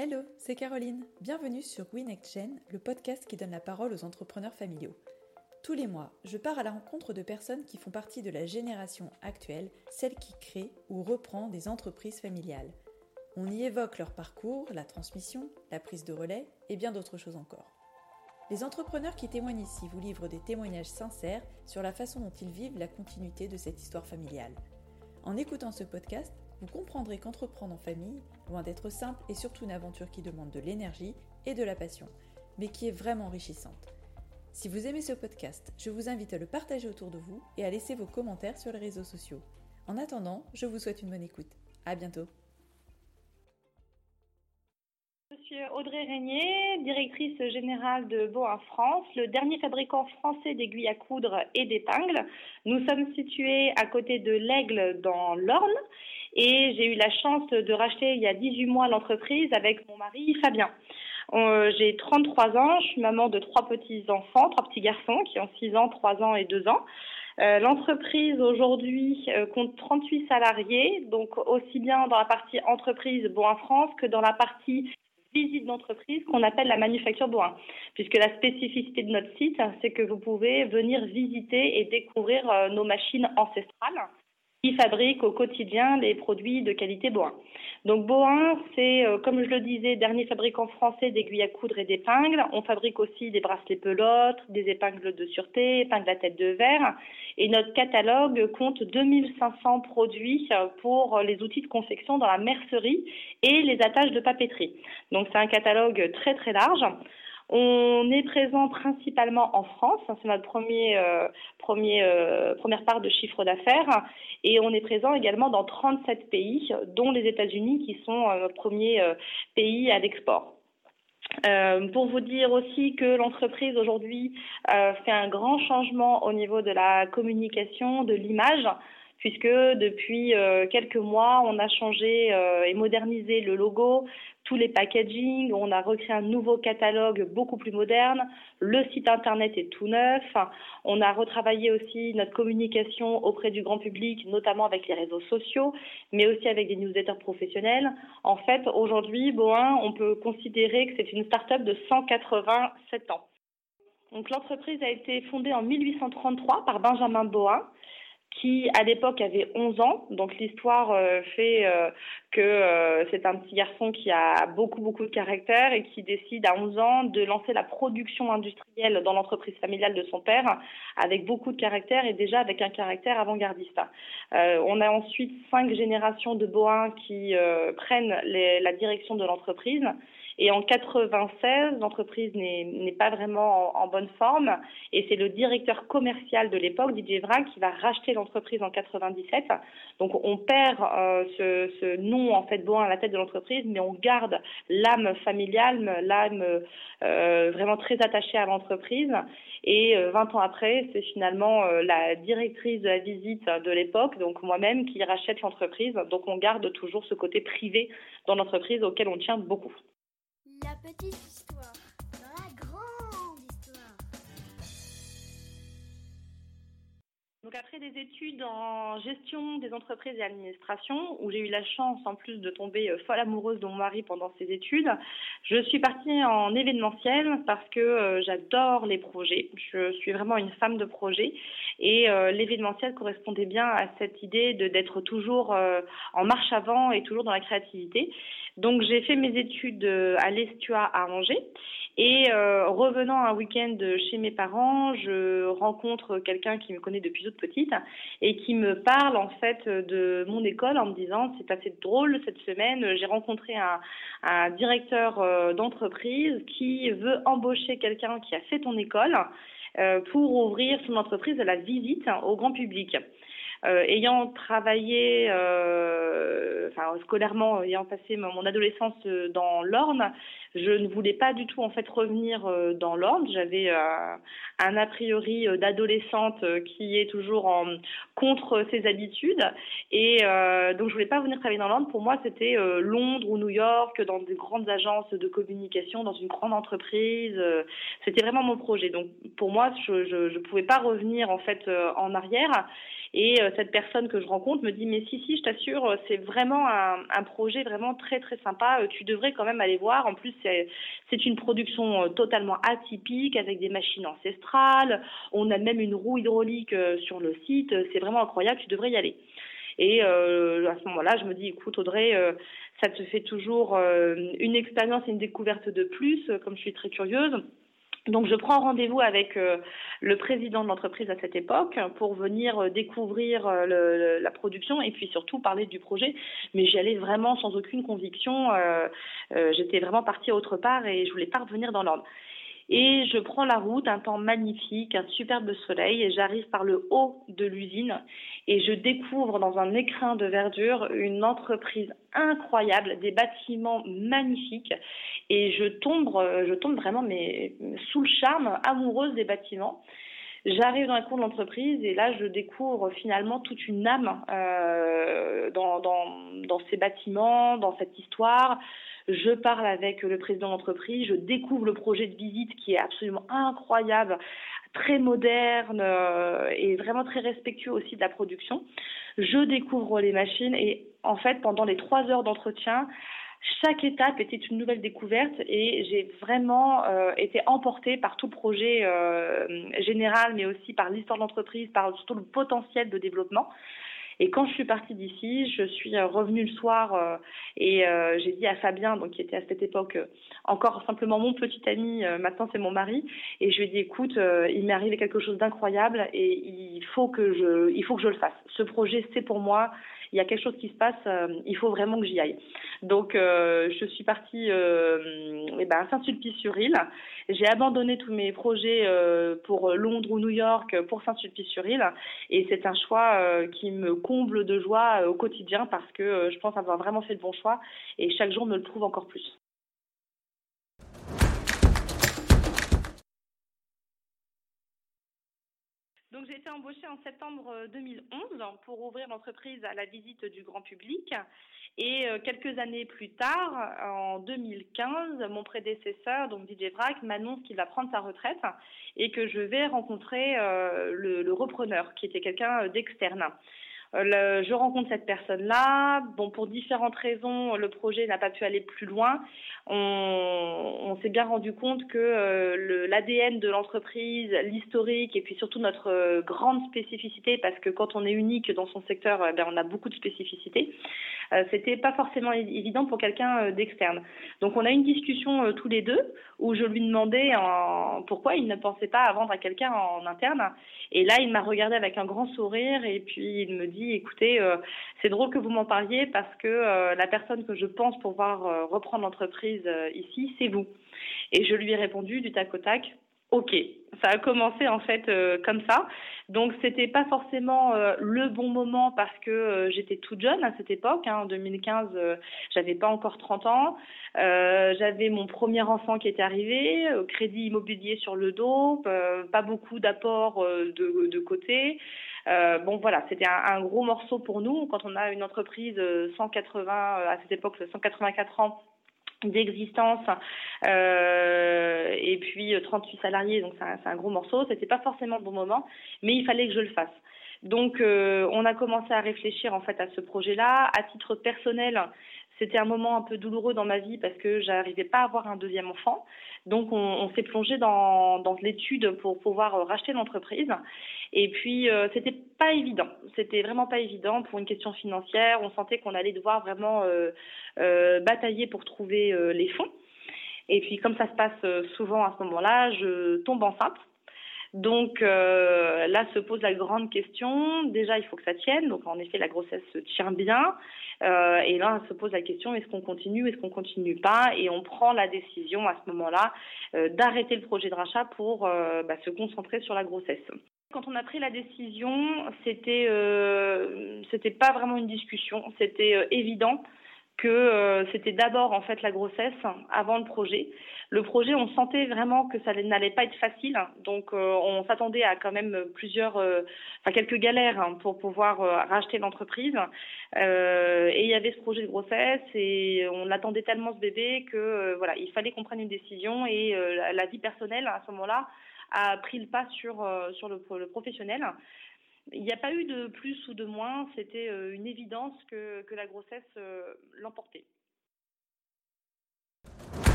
Hello, c'est Caroline. Bienvenue sur WeNextGen, le podcast qui donne la parole aux entrepreneurs familiaux. Tous les mois, je pars à la rencontre de personnes qui font partie de la génération actuelle, celle qui crée ou reprend des entreprises familiales. On y évoque leur parcours, la transmission, la prise de relais et bien d'autres choses encore. Les entrepreneurs qui témoignent ici vous livrent des témoignages sincères sur la façon dont ils vivent la continuité de cette histoire familiale. En écoutant ce podcast, vous comprendrez qu'entreprendre en famille, loin d'être simple, est surtout une aventure qui demande de l'énergie et de la passion, mais qui est vraiment enrichissante. Si vous aimez ce podcast, je vous invite à le partager autour de vous et à laisser vos commentaires sur les réseaux sociaux. En attendant, je vous souhaite une bonne écoute. À bientôt. Monsieur Audrey Régnier, directrice générale de Boin France, le dernier fabricant français d'aiguilles à coudre et d'épingles. Nous sommes situés à côté de l'Aigle dans l'Orne et j'ai eu la chance de racheter il y a 18 mois l'entreprise avec mon mari Fabien. Euh, j'ai 33 ans, je suis maman de trois petits-enfants, trois petits garçons qui ont 6 ans, 3 ans et 2 ans. Euh, L'entreprise aujourd'hui euh, compte 38 salariés, donc aussi bien dans la partie entreprise Boin France que dans la partie visite d'entreprise qu'on appelle la manufacture Boin. Puisque la spécificité de notre site, c'est que vous pouvez venir visiter et découvrir nos machines ancestrales qui fabriquent au quotidien les produits de qualité Boin. Donc Boin, c'est, euh, comme je le disais, dernier fabricant français d'aiguilles à coudre et d'épingles. On fabrique aussi des bracelets pelotes, des épingles de sûreté, épingles à tête de verre. Et notre catalogue compte 2500 produits pour les outils de confection dans la mercerie et les attaches de papeterie. Donc c'est un catalogue très très large. On est présent principalement en France, hein, c'est notre premier, euh, euh, première part de chiffre d'affaires, et on est présent également dans 37 pays, dont les États-Unis qui sont euh, notre premier pays à l'export. pour vous dire aussi que l'entreprise aujourd'hui fait un grand changement au niveau de la communication, de l'image puisque depuis euh, quelques mois, on a changé euh, et modernisé le logo, tous les packaging, on a recréé un nouveau catalogue beaucoup plus moderne, le site internet est tout neuf, on a retravaillé aussi notre communication auprès du grand public, notamment avec les réseaux sociaux, mais aussi avec des newsletters professionnels. En fait, aujourd'hui, Boin, on peut considérer que c'est une start-up de 187 ans. Donc l'entreprise a été fondée en 1833 par Benjamin Boin qui à l'époque avait 11 ans. Donc l'histoire euh, fait euh, que euh, c'est un petit garçon qui a beaucoup beaucoup de caractère et qui décide à 11 ans de lancer la production industrielle dans l'entreprise familiale de son père avec beaucoup de caractère et déjà avec un caractère avant-gardiste. on a ensuite cinq générations de Boins qui prennent les, la direction de l'entreprise et en 96, l'entreprise n'est pas vraiment en, bonne forme. Et c'est le directeur commercial de l'époque, Didier Vrac, qui va racheter l'entreprise en 97. Donc on perd euh, ce, ce, nom en fait bon à la tête de l'entreprise, mais on garde l'âme familiale, l'âme euh, vraiment très attachée à l'entreprise. Et 20 euh, ans après, c'est finalement la directrice de la visite de l'époque, donc moi-même, qui rachète l'entreprise. Donc on garde toujours ce côté privé dans l'entreprise auquel on tient beaucoup. Petite histoire dans la grande histoire. Donc après des études en gestion des entreprises et administration, où j'ai eu la chance en plus de tomber euh, folle amoureuse de mon mari pendant ces études, je suis partie en événementiel parce que euh, j'adore les projets. Je suis vraiment une femme de projet et euh, l'événementiel correspondait bien à cette idée d'être toujours en marche avant et toujours dans la créativité. Donc j'ai fait mes études euh, à l'Estua à Angers et euh, revenant un week-end chez mes parents, je rencontre quelqu'un qui me connaît depuis toute petite et qui me parle en fait de mon école en me disant c'est assez drôle cette semaine, j'ai rencontré un, directeur euh, d'entreprise qui veut embaucher quelqu'un qui a fait ton école pour ouvrir son entreprise à la visite au grand public. Euh, ayant travaillé, euh, enfin scolairement, ayant passé mon adolescence euh, dans l'Orne, je ne voulais pas du tout en fait revenir dans l'Orne. J'avais un a priori d'adolescente qui est toujours en contre ses habitudes et donc je voulais pas venir travailler dans l'Orne. Pour moi, c'était Londres ou New York, dans de grandes agences de communication, dans une grande entreprise. c'était vraiment mon projet. Donc pour moi, je, je pouvais pas revenir en fait en arrière. Et euh, cette personne que je rencontre me dit mais si si je t'assure c'est vraiment un, un, projet vraiment très très sympa. tu devrais quand même aller voir. En plus c'est une production totalement atypique avec des machines ancestrales. On a même une roue hydraulique sur le site. C'est vraiment incroyable. Tu devrais y aller. Et euh, à ce moment-là, je me dis, écoute Audrey, euh, ça te fait toujours euh, une expérience et une découverte de plus, comme je suis très curieuse. Donc je prends rendez-vous avec le président de l'entreprise à cette époque pour venir découvrir la production et puis surtout parler du projet. Mais j'y allais vraiment sans aucune conviction. J'étais vraiment partie autre part et je voulais pas revenir dans l'ordre. Et je prends la route, un temps magnifique, un superbe soleil, et j'arrive par le haut de l'usine et je découvre dans un écrin de verdure une entreprise incroyable, des bâtiments magnifiques, et je tombe, je tombe vraiment mais sous le charme, amoureuse des bâtiments. J'arrive dans la cour de l'entreprise et là, je découvre finalement toute une âme euh, dans, dans, dans ces bâtiments, dans cette histoire je parle avec le président d'entreprise, je découvre le projet de visite qui est absolument incroyable, très moderne euh, et vraiment très respectueux aussi de la production. Je découvre les machines et en fait, pendant les trois heures d'entretien, chaque étape était une nouvelle découverte et j'ai vraiment euh, été emportée par tout le projet euh, général, mais aussi par l'histoire de l'entreprise, par surtout le potentiel de développement. Et quand je suis partie d'ici, je suis euh, revenue le soir euh, et euh, j'ai dit à Fabien, donc qui était à cette époque encore simplement mon petit ami, maintenant c'est mon mari, et je lui ai dit écoute, il m'est arrivé quelque chose d'incroyable et il faut que je, il faut que je le fasse. Ce projet c'est pour moi il y a quelque chose qui se passe, euh, il faut vraiment que j'y aille. Donc, euh, je suis partie euh, eh ben, à Saint-Sulpice-sur-Île. J'ai abandonné tous mes projets pour Londres ou New York pour Saint-Sulpice-sur-Île. Et c'est un choix qui me comble de joie au quotidien parce que je pense avoir vraiment fait le bon choix. Et chaque jour me le prouve encore plus. Embauchée en septembre 2011 euh, pour ouvrir l'entreprise à la visite du grand public. Et euh, quelques années plus tard, en 2015, mon prédécesseur, donc DJ Brack, m'annonce qu'il va prendre sa retraite et que je vais rencontrer euh, le repreneur, qui était quelqu'un d'externe. Euh, je rencontre cette personne-là. Bon, pour différentes raisons, le projet n'a pas pu aller plus loin. On, s'est bien rendu compte que euh, l'ADN de l'entreprise, l'historique et puis surtout notre euh, grande spécificité, parce que quand on est unique dans son secteur, ben, on a beaucoup de spécificités. C'était pas forcément évident pour quelqu'un d'externe. Donc, on a une discussion tous les deux où je lui demandais en, pourquoi il ne pensait pas à vendre à quelqu'un en interne. Et là, il m'a regardé avec un grand sourire et puis il me dit, écoutez, euh, c'est drôle que vous m'en parliez parce que euh, la personne que je pense pouvoir euh, reprendre l'entreprise ici, c'est vous. Et je lui ai répondu du tac au tac, ok. Ça a commencé en fait comme ça. Donc c'était pas forcément le bon moment parce que j'étais toute jeune à cette époque. Hein, en 2015, j'avais pas encore 30 ans. j'avais mon premier enfant qui était arrivé, crédit immobilier sur le dos, pas beaucoup d'apports de côté. Euh, bon voilà, c'était un, gros morceau pour nous. Quand on a une entreprise 180 euh, euh, à cette époque 184 ans d'existence et puis 38 salariés donc c'est un, gros morceau. C'était pas forcément le bon moment mais il fallait que je le fasse. Donc on a commencé à réfléchir en fait à ce projet là à titre personnel c'était un moment un peu douloureux dans ma vie parce que j'arrivais pas à avoir un deuxième enfant. Donc on, s'est plongé dans, l'étude pour pouvoir racheter l'entreprise. Et puis euh, c'était pas évident. C'était vraiment pas évident pour une question financière. On sentait qu'on allait devoir vraiment euh, euh, batailler pour trouver euh, les fonds. Et puis comme ça se passe souvent à ce moment-là, je tombe enceinte. Donc euh, là se pose la grande question. Déjà, il faut que ça tienne. Donc en effet, la grossesse se tient bien. Euh, et là, se pose la question est-ce qu'on continue, est-ce qu'on continue pas? Et on prend la décision à ce moment-là euh, d'arrêter le projet de rachat pour bah, se concentrer sur la grossesse. Quand on a pris la décision, c'était c'était pas vraiment une discussion, c'était évident que euh, c'était d'abord en fait la grossesse avant le projet. Le projet, on sentait vraiment que ça n'allait pas être facile, donc euh, on s'attendait à quand même plusieurs, euh, enfin quelques galères hein, pour pouvoir racheter l'entreprise. et il y avait ce projet de grossesse et on attendait tellement ce bébé que voilà, il fallait qu'on prenne une décision et la, vie personnelle à ce moment-là a pris le pas sur sur le, le professionnel. Il n'y a pas eu de plus ou de moins, c'était une évidence que, la grossesse l'emportait.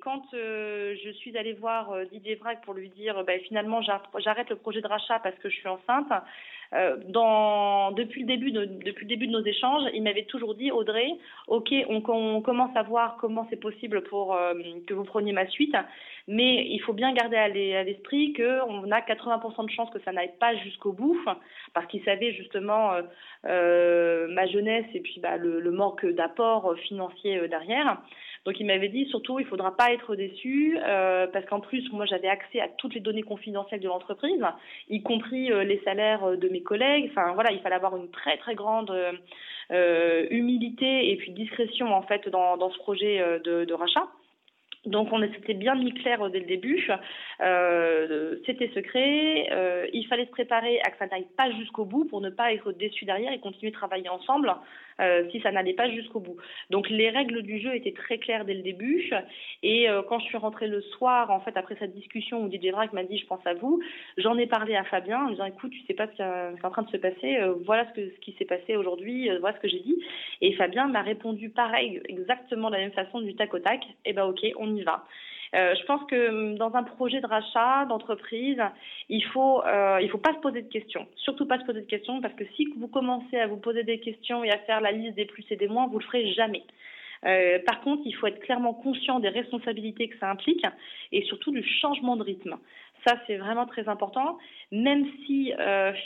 Quand je suis allée voir Didier Vrac pour lui dire bah, finalement j'arrête le projet de rachat parce que je suis enceinte, euh, dans, depuis, le début de, depuis le début de nos échanges, il m'avait toujours dit, Audrey, ok, on, on commence à voir comment c'est possible pour euh, que vous preniez ma suite, mais il faut bien garder à l'esprit qu'on a 80% de chances que ça n'aille pas jusqu'au bout, parce qu'il savait justement euh, euh, ma jeunesse et puis bah, le, le manque d'apport financier derrière. Donc il m'avait dit surtout il ne faudra pas être déçu euh, parce qu'en plus moi j'avais accès à toutes les données confidentielles de l'entreprise, y compris euh, les salaires de mes collègues. Enfin voilà, il fallait avoir une très très grande euh, humilité et puis discrétion en fait dans, dans ce projet de, rachat. Donc on s'était bien mis clair dès le début. Euh, c'était secret. Euh, il fallait se préparer à que ça n'aille pas jusqu'au bout pour ne pas être déçu derrière et continuer de travailler ensemble euh, si ça n'allait pas jusqu'au bout. Donc les règles du jeu étaient très claires dès le début. Et euh, quand je suis rentrée le soir, en fait, après cette discussion où Didier Vrac m'a dit je pense à vous, j'en ai parlé à Fabien en disant écoute, tu sais pas ce qui est en train de se passer, euh, voilà ce, que, ce qui s'est passé aujourd'hui, voilà ce que j'ai dit. Et Fabien m'a répondu pareil, exactement de la même façon du tac au tac. Et eh ben ok, on y va. Euh, je pense que hum, dans un projet de rachat d'entreprise, il faut euh, faut pas se poser de questions, surtout pas se poser de questions parce que si vous commencez à vous poser des questions et à faire la liste des plus et des moins, vous le ferez jamais. Euh, par contre, il faut être clairement conscient des responsabilités que ça implique et surtout du changement de rythme. Ça, c'est vraiment très important, même si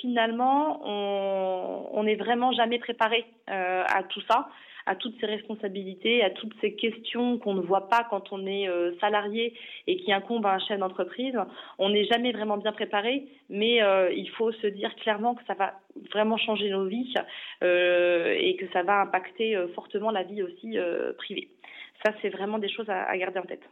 finalement, on n'est vraiment jamais préparé à tout ça à toutes ces responsabilités, à toutes ces questions qu'on ne voit pas quand on est euh, salarié et qui incombent à un chef d'entreprise. On n'est jamais vraiment bien préparé, mais euh, il faut se dire clairement que ça va vraiment changer nos vies euh, et que ça va impacter fortement la vie aussi privée. Ça, c'est vraiment des choses à garder en tête.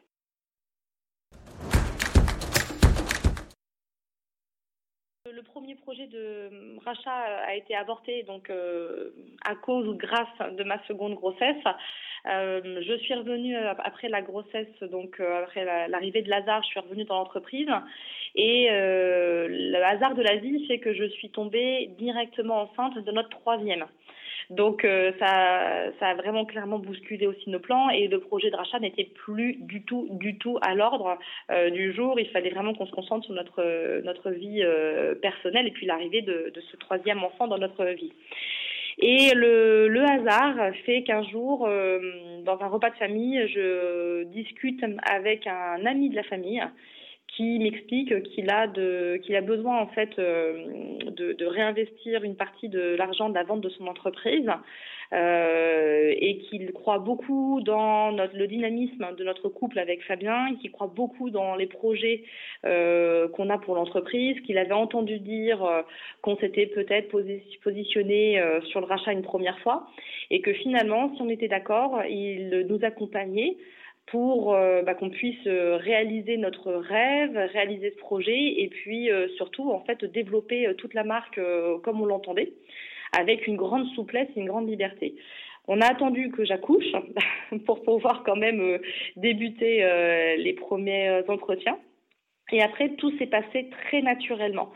Premier projet de euh, rachat a été avorté donc euh, à cause ou grâce de ma seconde grossesse. Euh, je suis revenue après la grossesse, donc après l'arrivée de Lazare, je suis revenue dans l'entreprise et le hasard de la vie fait que je suis tombée directement enceinte de notre troisième. Donc euh, ça, ça a vraiment clairement bousculé aussi nos plans et le projet de rachat n'était plus du tout, du tout à l'ordre euh, du jour. Il fallait vraiment qu'on se concentre sur notre, notre vie euh, personnelle et puis l'arrivée de, de ce troisième enfant dans notre vie. Et le, le, hasard fait qu'un jour, dans un repas de famille, je discute avec un ami de la famille qui m'explique qu'il a a besoin en fait euh, de, réinvestir une partie de l'argent de la vente de son entreprise euh, et qu'il croit beaucoup dans le dynamisme de notre couple avec Fabien, et qu'il croit beaucoup dans les projets euh, qu'on a pour l'entreprise, qu'il avait entendu dire qu'on s'était peut-être positionné sur le rachat une première fois et que finalement, si on était d'accord, il nous accompagnait pour euh, bah, qu'on puisse euh, réaliser notre rêve, réaliser ce projet et puis euh, surtout en fait développer toute la marque comme on l'entendait, avec une grande souplesse et une grande liberté. On a attendu que j'accouche pour pouvoir quand même débuter les premiers entretiens. Et après, tout s'est passé très naturellement.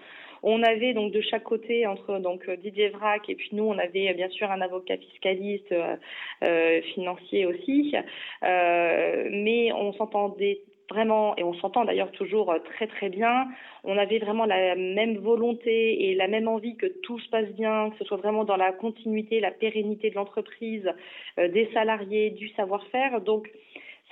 On avait donc de chaque côté entre donc Didier Vrac et puis nous, on avait bien sûr un avocat fiscaliste euh, euh financier aussi, euh, mais on s'entendait vraiment, et on s'entend d'ailleurs toujours très très bien, on avait vraiment la même volonté et la même envie que tout se passe bien, que ce soit vraiment dans la continuité, la pérennité de l'entreprise, euh, des salariés, du savoir-faire. Donc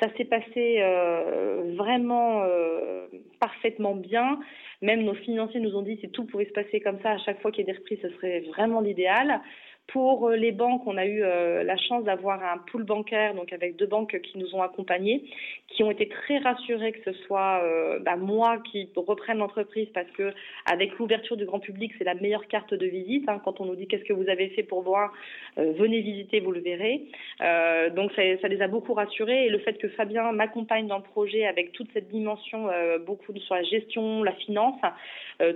ça s'est passé euh, vraiment euh, parfaitement bien. Même nos financiers nous ont dit si tout pouvait se passer comme ça à chaque fois qu'il y a des reprises, ce serait vraiment l'idéal. Pour euh, les banques, on a eu euh, la chance d'avoir un pool bancaire, donc avec deux banques qui nous ont accompagnés, qui ont été très rassurés que ce soit euh, bah, moi qui reprenne l'entreprise parce que avec l'ouverture du grand public, c'est la meilleure carte de visite. Hein. quand on nous dit qu'est-ce que vous avez fait pour voir, venez visiter, vous le verrez. donc ça, les a beaucoup rassurés et le fait que Fabien m'accompagne dans le projet avec toute cette dimension, beaucoup sur la gestion, la finance,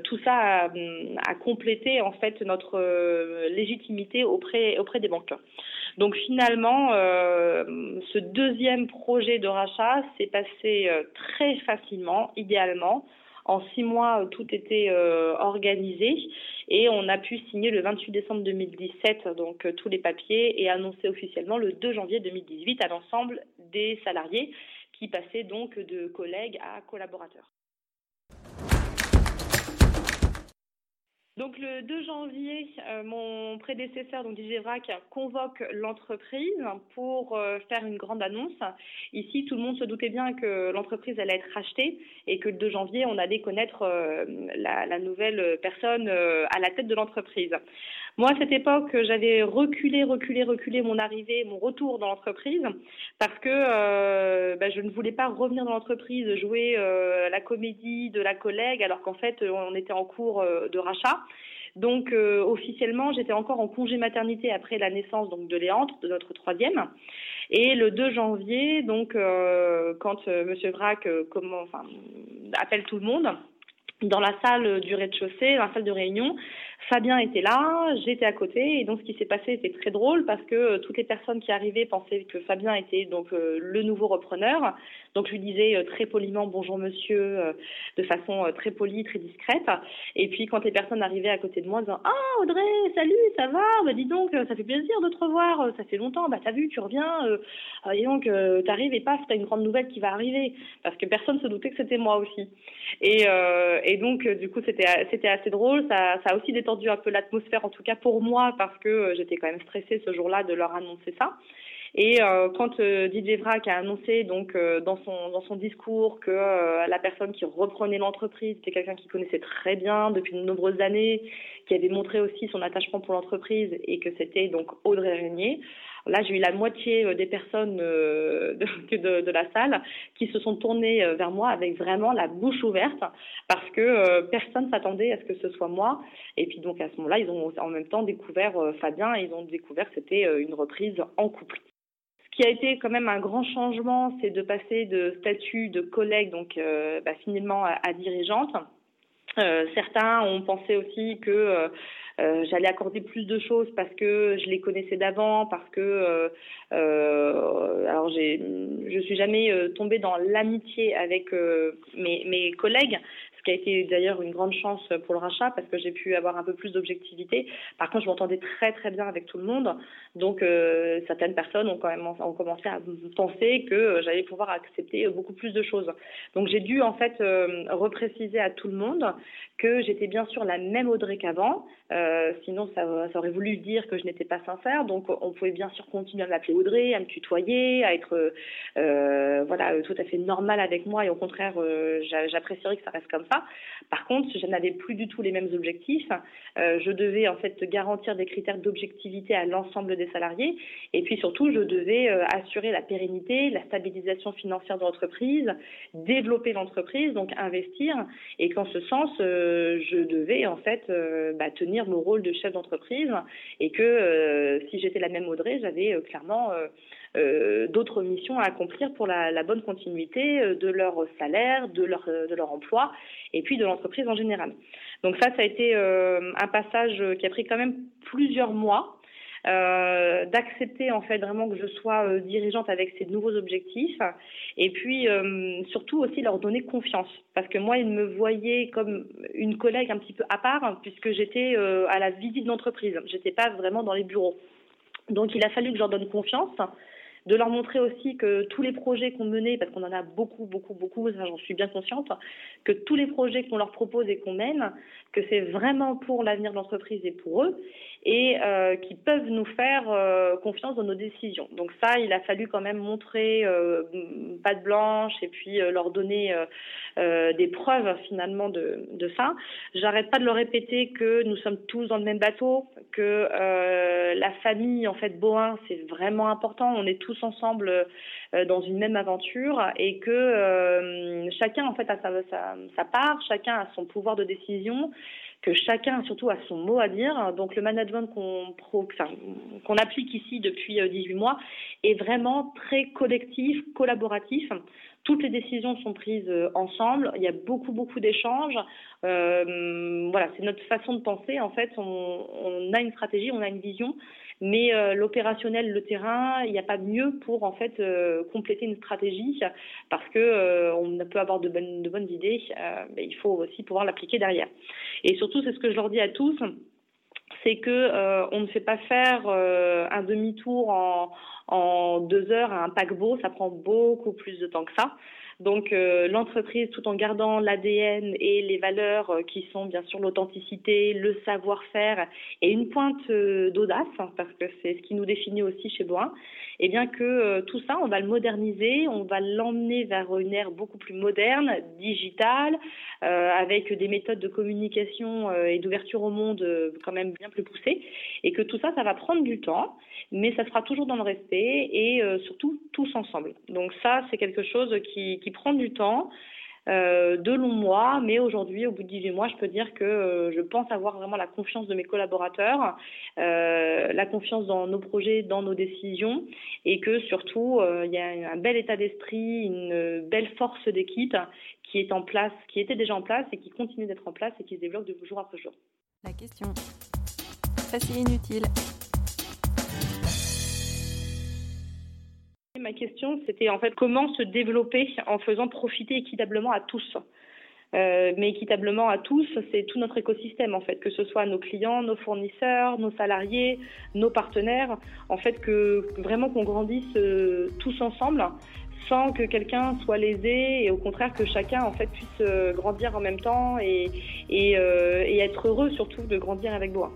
tout ça a, a, complété en fait notre légitimité auprès, des banques. Donc finalement, euh, ce deuxième projet de rachat s'est passé euh, très facilement, idéalement, En six mois, tout était organisé et on a pu signer le 28 décembre 2017 donc tous les papiers et annoncer officiellement le 2 janvier 2018 à l'ensemble des salariés qui passaient donc de collègues à collaborateurs. Donc le 2 janvier, euh, mon prédécesseur, donc DJ Vrac, convoque l'entreprise pour euh, faire une grande annonce. Ici, tout le monde se doutait bien que l'entreprise allait être rachetée et que le 2 janvier, on allait connaître euh, la, la, nouvelle personne à la tête de l'entreprise. Moi, à cette époque, j'avais reculé, reculé, reculé mon arrivée, mon retour dans l'entreprise parce que euh, bah, je ne voulais pas revenir dans l'entreprise, jouer euh, la comédie de la collègue alors qu'en fait, on était en cours euh, de rachat. Donc officiellement, j'étais encore en congé maternité après la naissance donc de Léandre, de notre troisième. Et le 2 janvier, donc quand Monsieur Vrac comment, enfin, appelle tout le monde dans la salle du rez-de-chaussée, dans la salle de réunion, Fabien était là, j'étais à côté, et donc ce qui s'est passé était très drôle parce que euh, toutes les personnes qui arrivaient pensaient que Fabien était donc euh, le nouveau repreneur. Donc je lui disais euh, très poliment bonjour monsieur, de façon très polie, très discrète. Et puis quand les personnes arrivaient à côté de moi, disant ah Audrey, salut, ça va? Bah dis donc, ça fait plaisir de te revoir, ça fait longtemps. Bah t'as vu, tu reviens. et donc t'arrives et paf, t'as une grande nouvelle qui va arriver parce que personne se doutait que c'était moi aussi. Et, et donc du coup c'était c'était assez drôle, ça, ça a aussi détendu un peu l'atmosphère, en tout cas pour moi, parce que euh, j'étais quand même stressée ce jour-là de leur annoncer ça. Et euh, quand euh, Didier Vrac a annoncé donc dans son dans son discours que la personne qui reprenait l'entreprise était quelqu'un qui connaissait très bien depuis de nombreuses années, qui avait montré aussi son attachement pour l'entreprise et que c'était donc Audrey Régnier, Là, j'ai eu la moitié euh, des personnes euh, de, la salle qui se sont tournées euh, vers moi avec vraiment la bouche ouverte parce que personne s'attendait à ce que ce soit moi. Et puis donc à ce moment-là, ils ont en même temps découvert Fabien et ils ont découvert que c'était une reprise en couple. Ce qui a été quand même un grand changement, c'est de passer de statut de collègue, donc bah, finalement à, dirigeante. certains ont pensé aussi que j'allais accorder plus de choses parce que je les connaissais d'avant, parce que euh, euh, alors j'ai, je suis jamais tombée dans l'amitié avec mes, mes collègues qui a été d'ailleurs une grande chance pour le rachat parce que j'ai pu avoir un peu plus d'objectivité. Par contre, je m'entendais très très bien avec tout le monde, donc euh, certaines personnes ont quand même commencé à penser que j'allais pouvoir accepter beaucoup plus de choses. Donc j'ai dû en fait euh, repréciser à tout le monde que j'étais bien sûr la même Audrey qu'avant, euh, sinon ça, ça, aurait voulu dire que je n'étais pas sincère. Donc on pouvait bien sûr continuer à m'appeler Audrey, à me tutoyer, à être voilà tout à fait normal avec moi et au contraire j'apprécierais que ça reste comme ça. Par contre, je n'avais plus du tout les mêmes objectifs. Euh, je devais en fait garantir des critères d'objectivité à l'ensemble des salariés. Et puis surtout, je devais euh, assurer la pérennité, la stabilisation financière de l'entreprise, développer l'entreprise, donc investir. Et qu'en ce sens, euh, je devais en fait bah, tenir mon rôle de chef d'entreprise. Et que si j'étais la même Audrey, j'avais clairement d'autres missions à accomplir pour la, bonne continuité de leur salaire, de leur, de leur emploi et puis de l'entreprise en général. Donc ça, ça a été euh, un passage qui a pris quand même plusieurs mois. Euh, d'accepter en fait vraiment que je sois dirigeante avec ces nouveaux objectifs et puis surtout aussi leur donner confiance parce que moi ils me voyaient comme une collègue un petit peu à part puisque j'étais à la visite d'entreprise j'étais pas vraiment dans les bureaux donc il a fallu que je leur donne confiance de leur montrer aussi que tous les projets qu'on menait, parce qu'on en a beaucoup, beaucoup, beaucoup, j'en suis bien consciente, que tous les projets qu'on leur propose et qu'on mène, que c'est vraiment pour l'avenir de l'entreprise et pour eux, et euh, qui peuvent nous faire euh, confiance dans nos décisions. Donc ça, il a fallu quand même montrer euh, patte blanche et puis euh, leur donner des preuves finalement de, de ça. J'arrête pas de leur répéter que nous sommes tous dans le même bateau, que la famille en fait Boin c'est vraiment important. On est tous ensemble dans une même aventure et que chacun en fait a sa, sa part, chacun a son pouvoir de décision que chacun surtout a son mot à dire. Donc le management qu'on qu'on applique ici depuis 18 euh, mois est vraiment très collectif, collaboratif. Toutes les décisions sont prises euh, ensemble. Il y a beaucoup beaucoup d'échanges. Euh, voilà, c'est notre façon de penser. En fait, on, a une stratégie, on a une vision, Mais euh, l'opérationnel, le terrain, il n'y a pas mieux pour en fait euh, compléter une stratégie parce que euh, on peut avoir de bonnes, de bonnes idées, mais il faut aussi pouvoir l'appliquer derrière. Et surtout, c'est ce que je leur dis à tous, c'est que on ne fait pas faire un demi-tour en, en deux heures à un paquebot, ça prend beaucoup plus de temps que ça. Donc euh, l'entreprise, tout en gardant l'ADN et les valeurs euh, qui sont bien sûr l'authenticité, le savoir-faire et une pointe euh, d'audace, hein, parce que c'est ce qui nous définit aussi chez Boin, et eh bien que tout ça, on va le moderniser, on va l'emmener vers une ère beaucoup plus moderne, digitale, avec des méthodes de communication et d'ouverture au monde quand même bien plus poussées, et que tout ça, ça va prendre du temps mais ça sera toujours dans le respect et surtout tous ensemble. Donc ça, c'est quelque chose qui, qui, prend du temps, euh, de longs mois, mais aujourd'hui, au bout de 18 mois, je peux dire que euh, je pense avoir vraiment la confiance de mes collaborateurs, euh, la confiance dans nos projets, dans nos décisions, et que surtout, il y a un bel état d'esprit, une belle force d'équipe qui est en place, qui était déjà en place et qui continue d'être en place et qui se développe de jour après jour. La question, facile inutile. Ma question, c'était en fait comment se développer en faisant profiter équitablement à tous. Euh, mais équitablement à tous, c'est tout notre écosystème en fait, que ce soit nos clients, nos fournisseurs, nos salariés, nos partenaires, en fait que vraiment qu'on grandisse euh, tous ensemble sans que quelqu'un soit lésé et au contraire que chacun en fait puisse euh, grandir en même temps et, et, être heureux surtout de grandir avec Bois.